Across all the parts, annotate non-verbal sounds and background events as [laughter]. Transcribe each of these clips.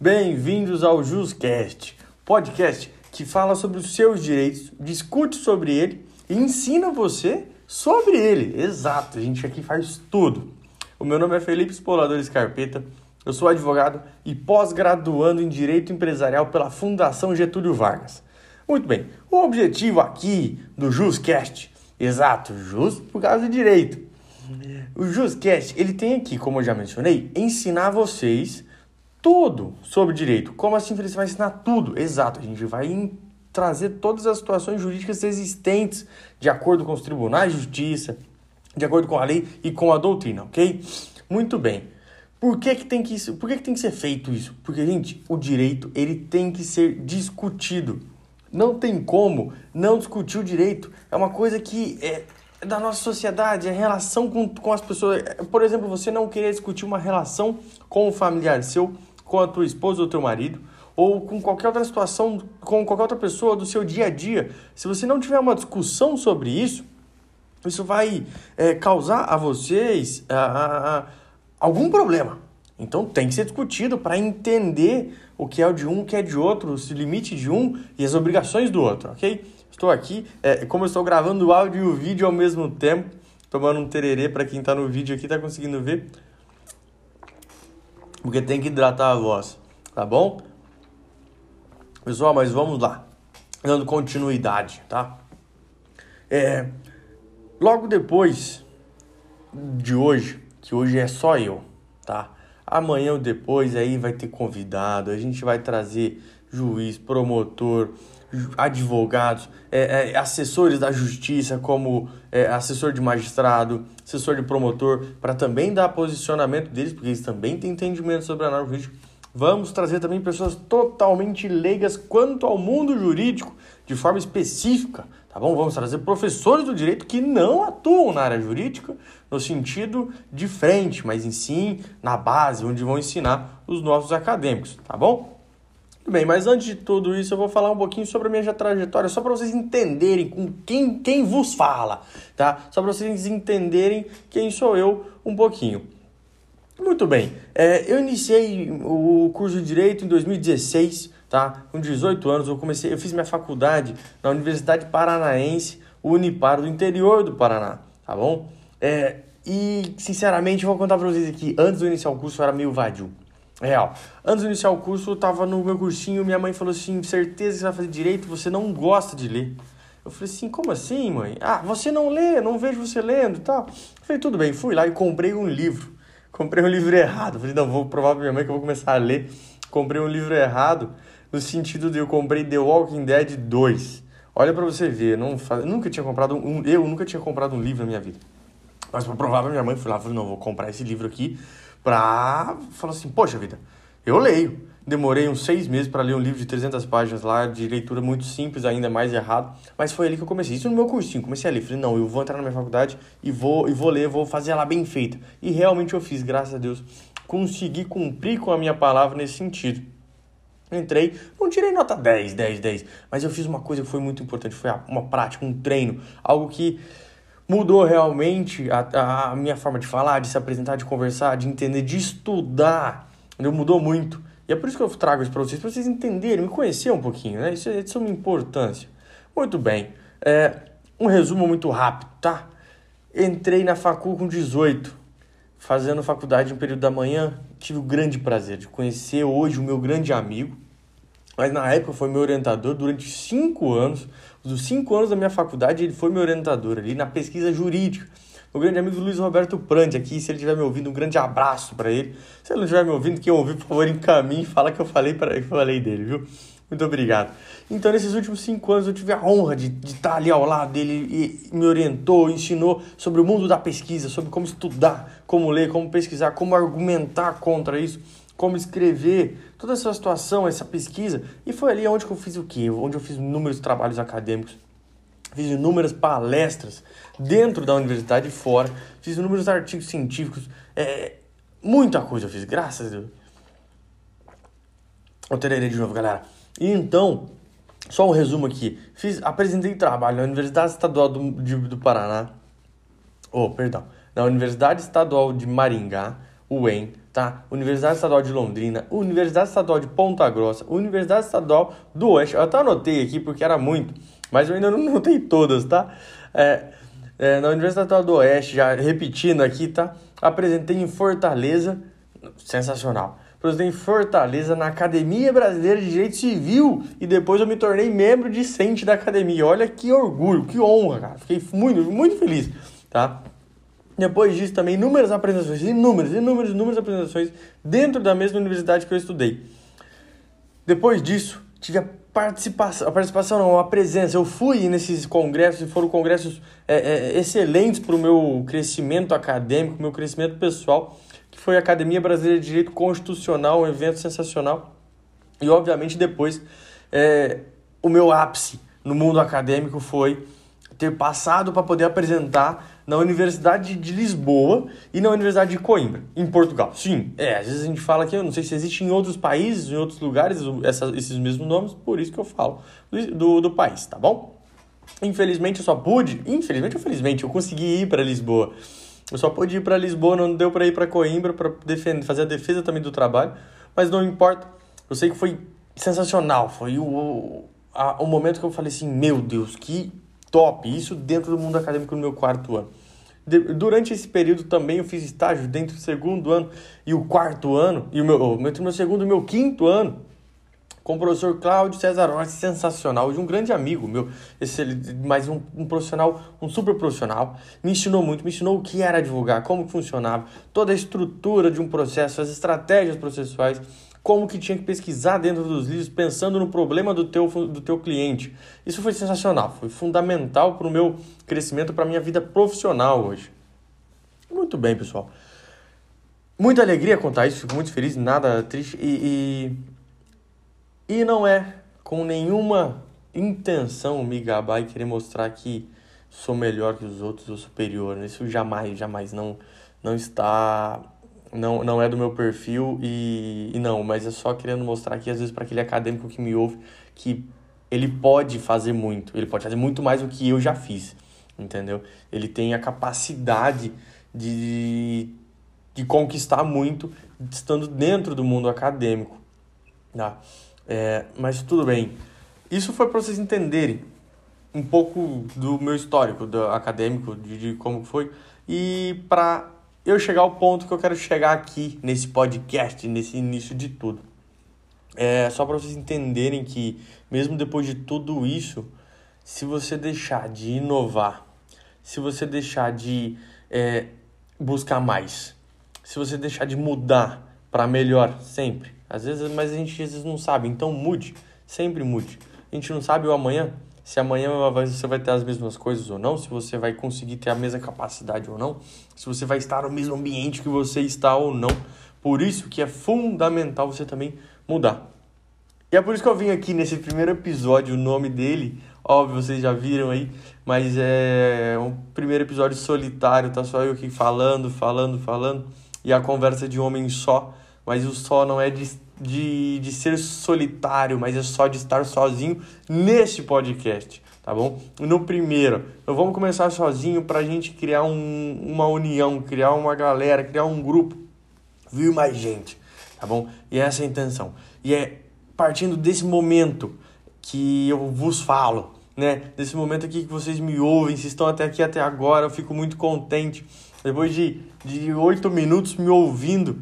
Bem-vindos ao JusCast, podcast que fala sobre os seus direitos, discute sobre ele e ensina você sobre ele. Exato, a gente aqui faz tudo. O meu nome é Felipe Spolador Escarpeta, eu sou advogado e pós-graduando em Direito Empresarial pela Fundação Getúlio Vargas. Muito bem, o objetivo aqui do JusCast, exato, Jus por causa do direito. O JusCast, ele tem aqui, como eu já mencionei, ensinar vocês tudo sobre direito. Como assim, Felipe? Você vai ensinar tudo? Exato, a gente vai trazer todas as situações jurídicas existentes de acordo com os tribunais de justiça, de acordo com a lei e com a doutrina, ok? Muito bem. Por que, que, tem, que, por que, que tem que ser feito isso? Porque, gente, o direito ele tem que ser discutido. Não tem como não discutir o direito. É uma coisa que é da nossa sociedade, é relação com, com as pessoas. Por exemplo, você não querer discutir uma relação com um familiar seu com a tua esposa ou teu marido, ou com qualquer outra situação, com qualquer outra pessoa do seu dia a dia, se você não tiver uma discussão sobre isso, isso vai é, causar a vocês a, a, algum problema. Então tem que ser discutido para entender o que é o de um, o que é de outro, o limite de um e as obrigações do outro, ok? Estou aqui, é, como eu estou gravando o áudio e o vídeo ao mesmo tempo, tomando um tererê para quem está no vídeo aqui, está conseguindo ver porque tem que hidratar a voz, tá bom? Pessoal, mas vamos lá, dando continuidade, tá? É, logo depois de hoje, que hoje é só eu, tá? Amanhã ou depois aí vai ter convidado, a gente vai trazer juiz, promotor, advogados, é, é, assessores da justiça, como é, assessor de magistrado, assessor de promotor, para também dar posicionamento deles, porque eles também têm entendimento sobre a norma jurídica. Vamos trazer também pessoas totalmente leigas quanto ao mundo jurídico, de forma específica, tá bom? Vamos trazer professores do direito que não atuam na área jurídica no sentido de frente, mas em sim na base, onde vão ensinar os nossos acadêmicos, tá bom? bem, mas antes de tudo isso, eu vou falar um pouquinho sobre a minha trajetória, só para vocês entenderem com quem, quem vos fala, tá? Só para vocês entenderem quem sou eu um pouquinho. Muito bem, é, eu iniciei o curso de Direito em 2016, tá? Com 18 anos, eu comecei, eu fiz minha faculdade na Universidade Paranaense, Unipar, do interior do Paraná, tá bom? É, e, sinceramente, eu vou contar para vocês aqui, antes eu iniciar o curso, eu era meio vadio. Real. Antes de iniciar o curso, eu tava no meu cursinho, minha mãe falou assim: certeza que você vai fazer direito, você não gosta de ler. Eu falei assim, como assim, mãe? Ah, você não lê, não vejo você lendo e tal. Eu falei, tudo bem, fui lá e comprei um livro. Comprei um livro errado. Eu falei, não, vou provar pra minha mãe que eu vou começar a ler. Comprei um livro errado, no sentido de eu comprei The Walking Dead 2. Olha para você ver, não, eu nunca tinha comprado um, eu nunca tinha comprado um livro na minha vida. Mas pra provar pra minha mãe, fui lá, falei, não, vou comprar esse livro aqui pra falar assim, poxa vida, eu leio. Demorei uns seis meses para ler um livro de 300 páginas lá, de leitura muito simples, ainda mais errado, mas foi ali que eu comecei. Isso no meu cursinho, comecei a ler. Falei, não, eu vou entrar na minha faculdade e vou, e vou ler, vou fazer ela bem feita. E realmente eu fiz, graças a Deus. Consegui cumprir com a minha palavra nesse sentido. Entrei, não tirei nota 10, 10, 10, mas eu fiz uma coisa que foi muito importante, foi uma prática, um treino, algo que mudou realmente a, a minha forma de falar, de se apresentar, de conversar, de entender, de estudar. Entendeu? Mudou muito. E é por isso que eu trago isso para vocês, para vocês entenderem, me conhecer um pouquinho, né? Isso, isso é uma importância. Muito bem. É, um resumo muito rápido, tá? Entrei na facul com 18, fazendo faculdade no período da manhã. Tive o grande prazer de conhecer hoje o meu grande amigo, mas na época foi meu orientador durante cinco anos. Dos cinco anos da minha faculdade, ele foi meu orientador ali na pesquisa jurídica. O grande amigo Luiz Roberto Prandi aqui, se ele estiver me ouvindo, um grande abraço para ele. Se ele não estiver me ouvindo, quem ouvir, por favor, encaminhe e fala que eu falei que eu falei dele, viu? Muito obrigado. Então, nesses últimos cinco anos, eu tive a honra de, de estar ali ao lado dele e me orientou, ensinou sobre o mundo da pesquisa, sobre como estudar, como ler, como pesquisar, como argumentar contra isso como escrever, toda essa situação, essa pesquisa. E foi ali onde eu fiz o quê? Onde eu fiz inúmeros trabalhos acadêmicos, fiz inúmeras palestras dentro da universidade e fora, fiz inúmeros artigos científicos, é, muita coisa eu fiz, graças a Deus. Eu de novo, galera. E então, só um resumo aqui. Fiz, apresentei trabalho na Universidade Estadual do, de, do Paraná. Oh, perdão. Na Universidade Estadual de Maringá, UEM, tá? Universidade Estadual de Londrina, Universidade Estadual de Ponta Grossa, Universidade Estadual do Oeste. Eu até anotei aqui porque era muito, mas eu ainda não [laughs] anotei todas, tá? É, é, na Universidade Estadual do Oeste, já repetindo aqui, tá? Apresentei em Fortaleza, sensacional. Apresentei em Fortaleza na Academia Brasileira de Direito Civil e depois eu me tornei membro discente da academia. Olha que orgulho, que honra, cara. Fiquei muito, muito feliz, tá? Depois disso, também inúmeras apresentações, inúmeras, inúmeras, inúmeras apresentações dentro da mesma universidade que eu estudei. Depois disso, tive a participação, a participação não, a presença. Eu fui nesses congressos e foram congressos é, é, excelentes para o meu crescimento acadêmico, meu crescimento pessoal, que foi a Academia Brasileira de Direito Constitucional, um evento sensacional. E, obviamente, depois, é, o meu ápice no mundo acadêmico foi ter passado para poder apresentar na Universidade de Lisboa e na Universidade de Coimbra, em Portugal. Sim, é, às vezes a gente fala que eu não sei se existe em outros países, em outros lugares, essa, esses mesmos nomes, por isso que eu falo do, do país, tá bom? Infelizmente eu só pude, infelizmente ou felizmente, eu consegui ir para Lisboa. Eu só pude ir para Lisboa, não deu para ir para Coimbra para fazer a defesa também do trabalho, mas não importa. Eu sei que foi sensacional, foi o, a, o momento que eu falei assim, meu Deus, que top, isso dentro do mundo acadêmico no meu quarto ano. De, durante esse período também eu fiz estágio dentro do segundo ano e o quarto ano, e o meu, entre o meu segundo e o meu quinto ano, com o professor Cláudio César Rossi, sensacional, de um grande amigo meu, esse, mas um, um, profissional, um super profissional, me ensinou muito, me ensinou o que era advogar, como funcionava, toda a estrutura de um processo, as estratégias processuais, como que tinha que pesquisar dentro dos livros, pensando no problema do teu, do teu cliente. Isso foi sensacional, foi fundamental para o meu crescimento, para a minha vida profissional hoje. Muito bem, pessoal. Muita alegria contar isso, fico muito feliz, nada triste. E, e, e não é com nenhuma intenção me gabar e querer mostrar que sou melhor que os outros ou superior. Isso jamais, jamais não, não está não, não é do meu perfil e, e não, mas é só querendo mostrar aqui, às vezes, para aquele acadêmico que me ouve, que ele pode fazer muito, ele pode fazer muito mais do que eu já fiz, entendeu? Ele tem a capacidade de, de conquistar muito estando dentro do mundo acadêmico, tá? É, mas tudo bem. Isso foi para vocês entenderem um pouco do meu histórico do acadêmico, de, de como foi, e para eu chegar ao ponto que eu quero chegar aqui nesse podcast, nesse início de tudo. É só para vocês entenderem que, mesmo depois de tudo isso, se você deixar de inovar, se você deixar de é, buscar mais, se você deixar de mudar para melhor sempre, às vezes, mas a gente às vezes não sabe, então mude, sempre mude. A gente não sabe o amanhã, se amanhã você vai ter as mesmas coisas ou não, se você vai conseguir ter a mesma capacidade ou não, se você vai estar no mesmo ambiente que você está ou não. Por isso que é fundamental você também mudar. E é por isso que eu vim aqui nesse primeiro episódio, o nome dele, óbvio, vocês já viram aí, mas é um primeiro episódio solitário, tá só eu aqui falando, falando, falando, e a conversa de homem só, mas o só não é de de, de ser solitário, mas é só de estar sozinho nesse podcast, tá bom? No primeiro, então vamos começar sozinho para a gente criar um, uma união, criar uma galera, criar um grupo, vir mais gente, tá bom? E essa é a intenção. E é partindo desse momento que eu vos falo, né? Desse momento aqui que vocês me ouvem, se estão até aqui até agora, eu fico muito contente. Depois de oito de minutos me ouvindo,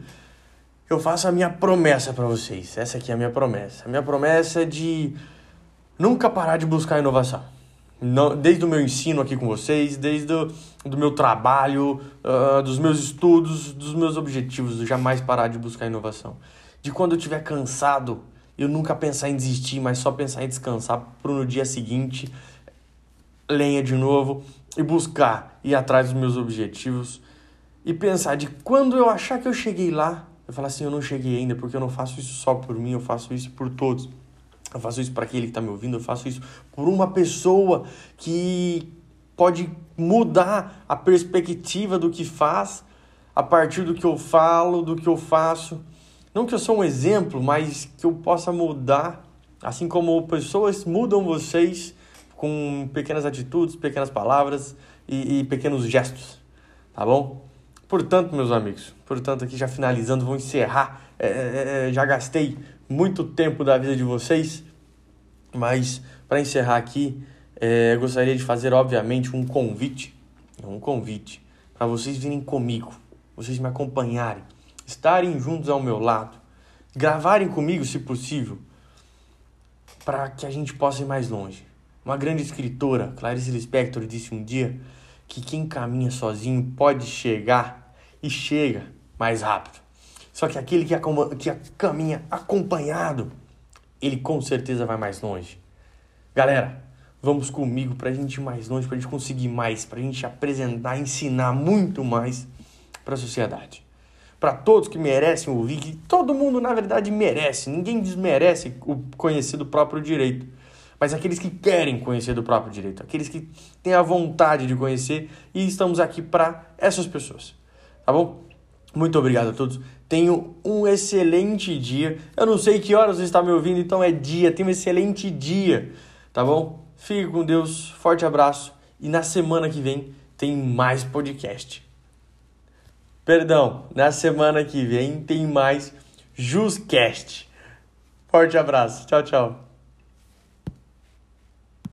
eu faço a minha promessa para vocês. Essa aqui é a minha promessa. A minha promessa é de nunca parar de buscar inovação. Desde o meu ensino aqui com vocês, desde o do meu trabalho, uh, dos meus estudos, dos meus objetivos, eu jamais parar de buscar inovação. De quando eu estiver cansado, eu nunca pensar em desistir, mas só pensar em descansar para no dia seguinte lenha de novo e buscar ir atrás dos meus objetivos e pensar de quando eu achar que eu cheguei lá, eu falo assim, eu não cheguei ainda porque eu não faço isso só por mim, eu faço isso por todos. Eu faço isso para aquele que está me ouvindo, eu faço isso por uma pessoa que pode mudar a perspectiva do que faz a partir do que eu falo, do que eu faço. Não que eu sou um exemplo, mas que eu possa mudar, assim como pessoas mudam vocês com pequenas atitudes, pequenas palavras e, e pequenos gestos, tá bom? Portanto, meus amigos, portanto, aqui já finalizando, vou encerrar. É, é, é já gastei muito tempo da vida de vocês, mas para encerrar aqui, é, gostaria de fazer, obviamente, um convite, um convite para vocês virem comigo, vocês me acompanharem, estarem juntos ao meu lado, gravarem comigo, se possível, para que a gente possa ir mais longe. Uma grande escritora, Clarice Lispector, disse um dia que quem caminha sozinho pode chegar e chega mais rápido. Só que aquele que, que caminha acompanhado, ele com certeza vai mais longe. Galera, vamos comigo para a gente ir mais longe, para a gente conseguir mais, para a gente apresentar, ensinar muito mais para a sociedade. Para todos que merecem ouvir, que todo mundo na verdade merece, ninguém desmerece o conhecer do próprio direito mas aqueles que querem conhecer do próprio direito, aqueles que têm a vontade de conhecer e estamos aqui para essas pessoas. Tá bom? Muito obrigado a todos. Tenho um excelente dia. Eu não sei que horas você está me ouvindo, então é dia. Tenha um excelente dia. Tá bom? Fique com Deus. Forte abraço. E na semana que vem tem mais podcast. Perdão, na semana que vem tem mais Juscast. Forte abraço. Tchau, tchau.